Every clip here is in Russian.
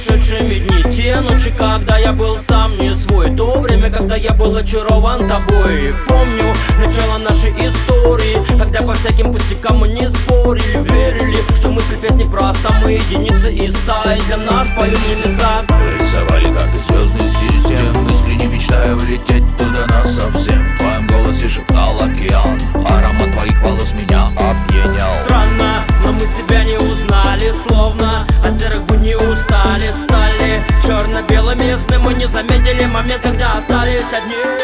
прошедшими дни. Те ночи, когда я был сам не свой. То время, когда я был очарован тобой. Помню начало нашей истории Когда по всяким пустякам мы не спорили. Верили, что мысль песни просто Мы единицы и стаи для нас поют небеса Рисовали карты звездных систем. Искренне мечтаю улететь туда нас момент, когда остались одни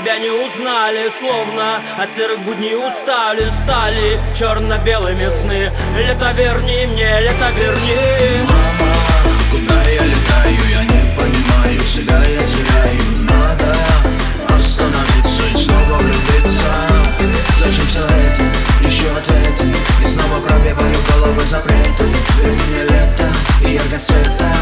тебя не узнали Словно от серых будней устали Стали черно-белыми сны. Лето верни мне, лето верни. Мама, куда я летаю, я не понимаю Себя я теряю, надо остановиться И снова влюбиться. Зачем все это, еще ответы И снова пробегаю головы запреты. Верни мне лето и яркость света.